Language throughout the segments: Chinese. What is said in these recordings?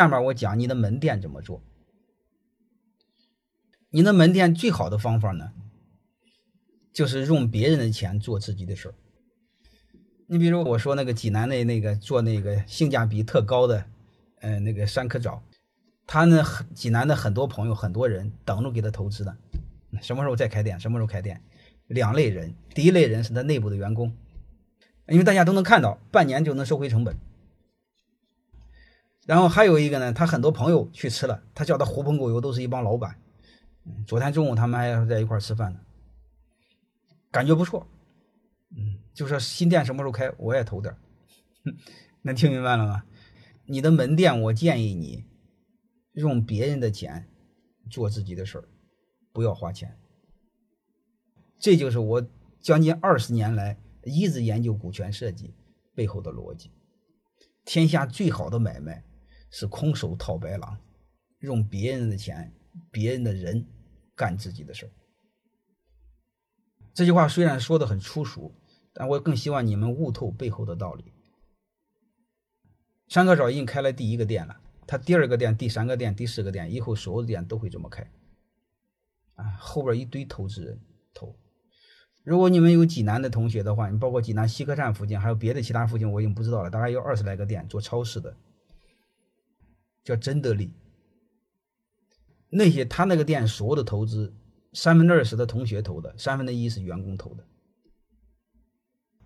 下面我讲你的门店怎么做。你的门店最好的方法呢，就是用别人的钱做自己的事儿。你比如我说那个济南的那个做那个性价比特高的，呃，那个山科枣，他呢，济南的很多朋友、很多人等着给他投资呢。什么时候再开店？什么时候开店？两类人，第一类人是他内部的员工，因为大家都能看到，半年就能收回成本。然后还有一个呢，他很多朋友去吃了，他叫他狐朋狗友都是一帮老板。昨天中午他们还在一块吃饭呢，感觉不错。嗯，就说新店什么时候开，我也投点 能听明白了吗？你的门店，我建议你用别人的钱做自己的事儿，不要花钱。这就是我将近二十年来一直研究股权设计背后的逻辑。天下最好的买卖是空手套白狼，用别人的钱、别人的人干自己的事儿。这句话虽然说的很粗俗，但我更希望你们悟透背后的道理。山科枣已经开了第一个店了，他第二个店、第三个店、第四个店，以后所有的店都会这么开。啊，后边一堆投资人投。如果你们有济南的同学的话，你包括济南西客站附近，还有别的其他附近，我已经不知道了，大概有二十来个店做超市的，叫真德利。那些他那个店所有的投资，三分之二是他同学投的，三分之一是员工投的。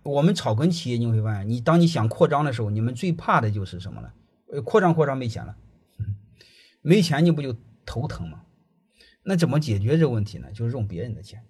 我们草根企业你会发现，你当你想扩张的时候，你们最怕的就是什么呢？呃，扩张扩张没钱了，没钱你不就头疼吗？那怎么解决这个问题呢？就是用别人的钱。